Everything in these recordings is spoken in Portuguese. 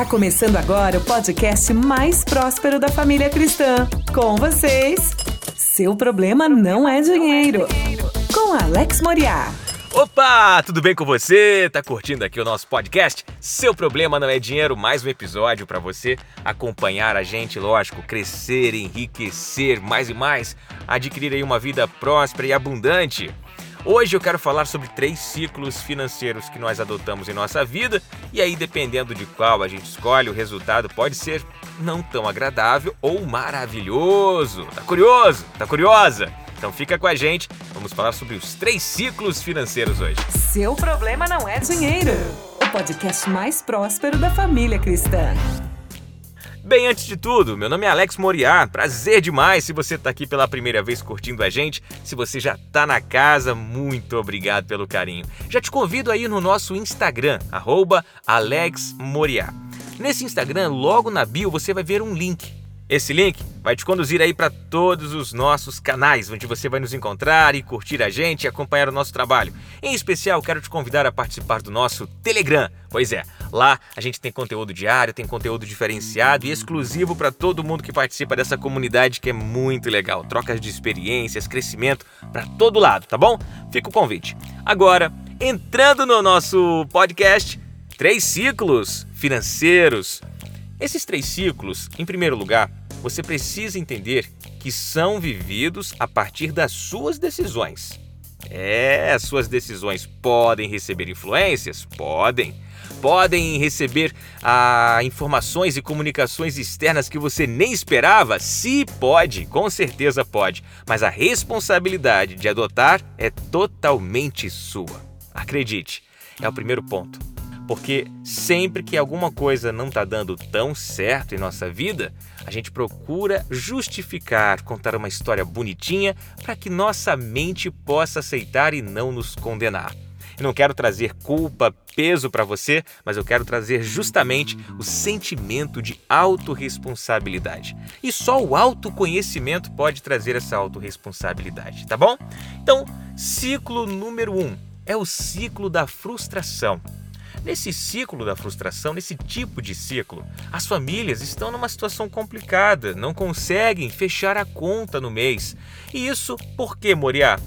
Tá começando agora o podcast mais próspero da família cristã. Com vocês, seu problema não é dinheiro. Com Alex Moriá. Opa, tudo bem com você? Tá curtindo aqui o nosso podcast? Seu problema não é dinheiro, mais um episódio para você acompanhar a gente, lógico, crescer, enriquecer mais e mais, adquirir aí uma vida próspera e abundante. Hoje eu quero falar sobre três ciclos financeiros que nós adotamos em nossa vida e aí dependendo de qual a gente escolhe, o resultado pode ser não tão agradável ou maravilhoso. Tá curioso? Tá curiosa? Então fica com a gente, vamos falar sobre os três ciclos financeiros hoje. Seu problema não é dinheiro. O podcast mais próspero da família cristã. Bem, antes de tudo, meu nome é Alex Moriá. Prazer demais se você está aqui pela primeira vez curtindo a gente. Se você já está na casa, muito obrigado pelo carinho. Já te convido aí no nosso Instagram, AlexMoriá. Nesse Instagram, logo na bio, você vai ver um link esse link vai te conduzir aí para todos os nossos canais, onde você vai nos encontrar e curtir a gente e acompanhar o nosso trabalho. Em especial, quero te convidar a participar do nosso Telegram. Pois é, lá a gente tem conteúdo diário, tem conteúdo diferenciado e exclusivo para todo mundo que participa dessa comunidade que é muito legal. Trocas de experiências, crescimento para todo lado, tá bom? Fica o convite. Agora, entrando no nosso podcast, três ciclos financeiros. Esses três ciclos, em primeiro lugar, você precisa entender que são vividos a partir das suas decisões. É, as suas decisões podem receber influências? Podem. Podem receber ah, informações e comunicações externas que você nem esperava? Se pode, com certeza pode. Mas a responsabilidade de adotar é totalmente sua. Acredite, é o primeiro ponto. Porque sempre que alguma coisa não está dando tão certo em nossa vida, a gente procura justificar, contar uma história bonitinha para que nossa mente possa aceitar e não nos condenar. Eu não quero trazer culpa, peso para você, mas eu quero trazer justamente o sentimento de autorresponsabilidade. E só o autoconhecimento pode trazer essa autorresponsabilidade, tá bom? Então, ciclo número um é o ciclo da frustração. Nesse ciclo da frustração, nesse tipo de ciclo, as famílias estão numa situação complicada, não conseguem fechar a conta no mês. E isso por quê, Moriá?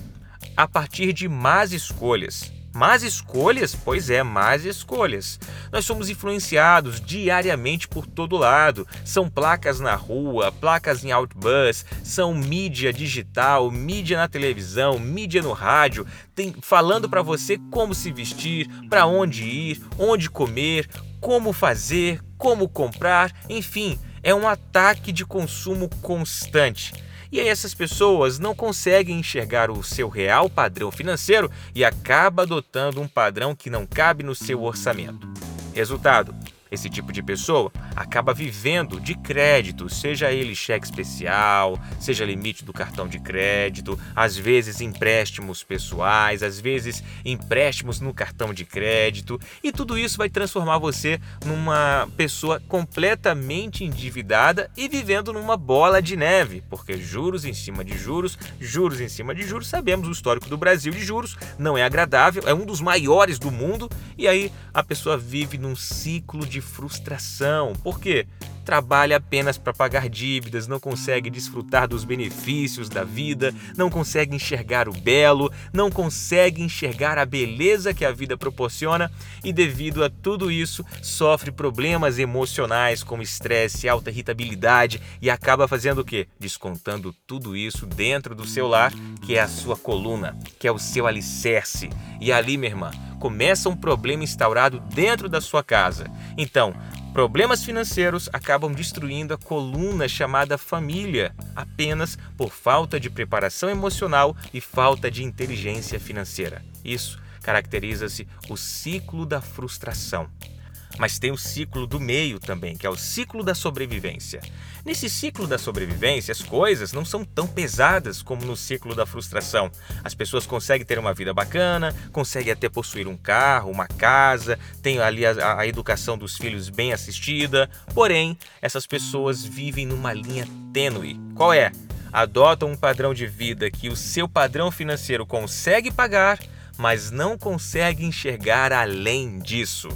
A partir de más escolhas. Más escolhas? Pois é, más escolhas. Nós somos influenciados diariamente por todo lado. São placas na rua, placas em outbus, são mídia digital, mídia na televisão, mídia no rádio, tem, falando para você como se vestir, para onde ir, onde comer, como fazer, como comprar, enfim, é um ataque de consumo constante. E aí essas pessoas não conseguem enxergar o seu real padrão financeiro e acaba adotando um padrão que não cabe no seu orçamento. Resultado: esse tipo de pessoa acaba vivendo de crédito, seja ele cheque especial, seja limite do cartão de crédito, às vezes empréstimos pessoais, às vezes empréstimos no cartão de crédito, e tudo isso vai transformar você numa pessoa completamente endividada e vivendo numa bola de neve, porque juros em cima de juros, juros em cima de juros, sabemos o histórico do Brasil de juros, não é agradável, é um dos maiores do mundo, e aí a pessoa vive num ciclo de frustração. Por quê? Trabalha apenas para pagar dívidas, não consegue desfrutar dos benefícios da vida, não consegue enxergar o belo, não consegue enxergar a beleza que a vida proporciona e, devido a tudo isso, sofre problemas emocionais como estresse, alta irritabilidade e acaba fazendo o quê? Descontando tudo isso dentro do seu lar, que é a sua coluna, que é o seu alicerce. E ali, minha irmã, começa um problema instaurado dentro da sua casa. Então, problemas financeiros acabam destruindo a coluna chamada família, apenas por falta de preparação emocional e falta de inteligência financeira. Isso caracteriza-se o ciclo da frustração. Mas tem o ciclo do meio também, que é o ciclo da sobrevivência. Nesse ciclo da sobrevivência, as coisas não são tão pesadas como no ciclo da frustração. As pessoas conseguem ter uma vida bacana, conseguem até possuir um carro, uma casa, tem ali a, a educação dos filhos bem assistida. Porém, essas pessoas vivem numa linha tênue. Qual é? Adotam um padrão de vida que o seu padrão financeiro consegue pagar, mas não consegue enxergar além disso.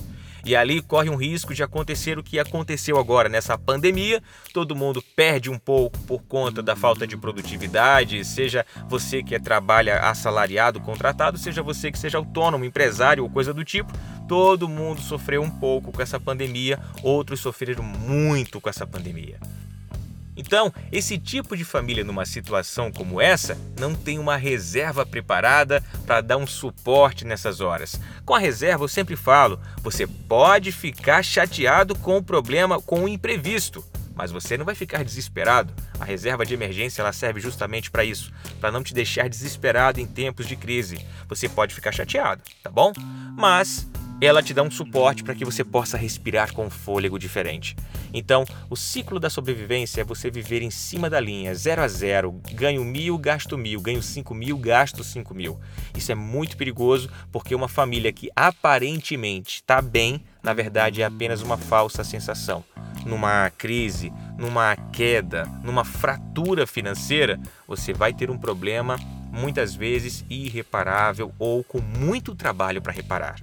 E ali corre um risco de acontecer o que aconteceu agora nessa pandemia. Todo mundo perde um pouco por conta da falta de produtividade, seja você que trabalha assalariado, contratado, seja você que seja autônomo, empresário ou coisa do tipo. Todo mundo sofreu um pouco com essa pandemia, outros sofreram muito com essa pandemia. Então, esse tipo de família numa situação como essa não tem uma reserva preparada para dar um suporte nessas horas. Com a reserva, eu sempre falo, você pode ficar chateado com o problema, com o imprevisto, mas você não vai ficar desesperado. A reserva de emergência ela serve justamente para isso, para não te deixar desesperado em tempos de crise. Você pode ficar chateado, tá bom? Mas ela te dá um suporte para que você possa respirar com um fôlego diferente. Então, o ciclo da sobrevivência é você viver em cima da linha, zero a zero, ganho mil, gasto mil, ganho cinco mil, gasto cinco mil. Isso é muito perigoso porque uma família que aparentemente está bem, na verdade é apenas uma falsa sensação. Numa crise, numa queda, numa fratura financeira, você vai ter um problema muitas vezes irreparável ou com muito trabalho para reparar.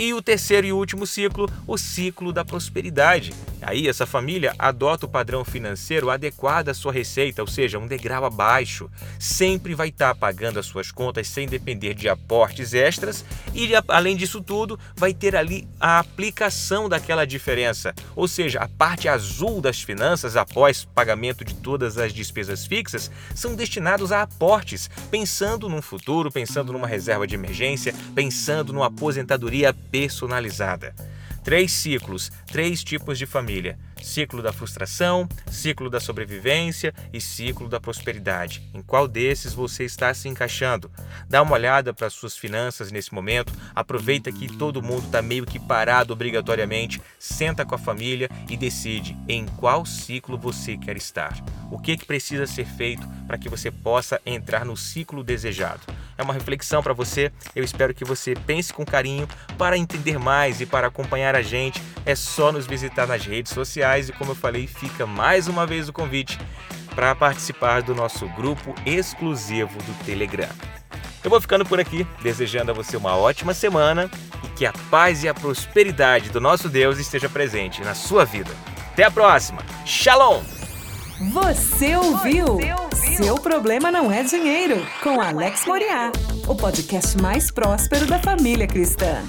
E o terceiro e último ciclo, o ciclo da prosperidade. Aí essa família adota o padrão financeiro adequado à sua receita, ou seja, um degrau abaixo. Sempre vai estar pagando as suas contas sem depender de aportes extras e além disso tudo, vai ter ali a aplicação daquela diferença, ou seja, a parte azul das finanças após pagamento de todas as despesas fixas são destinados a aportes, pensando num futuro, pensando numa reserva de emergência, pensando numa aposentadoria personalizada. Três ciclos, três tipos de família: ciclo da frustração, ciclo da sobrevivência e ciclo da prosperidade. Em qual desses você está se encaixando? Dá uma olhada para suas finanças nesse momento, aproveita que todo mundo está meio que parado obrigatoriamente, senta com a família e decide em qual ciclo você quer estar. O que, que precisa ser feito para que você possa entrar no ciclo desejado? É uma reflexão para você. Eu espero que você pense com carinho. Para entender mais e para acompanhar a gente, é só nos visitar nas redes sociais e, como eu falei, fica mais uma vez o convite para participar do nosso grupo exclusivo do Telegram. Eu vou ficando por aqui, desejando a você uma ótima semana e que a paz e a prosperidade do nosso Deus esteja presente na sua vida. Até a próxima. Shalom! Você ouviu? Você ouviu? Seu problema não é dinheiro, com Alex Moriá, o podcast mais próspero da família cristã.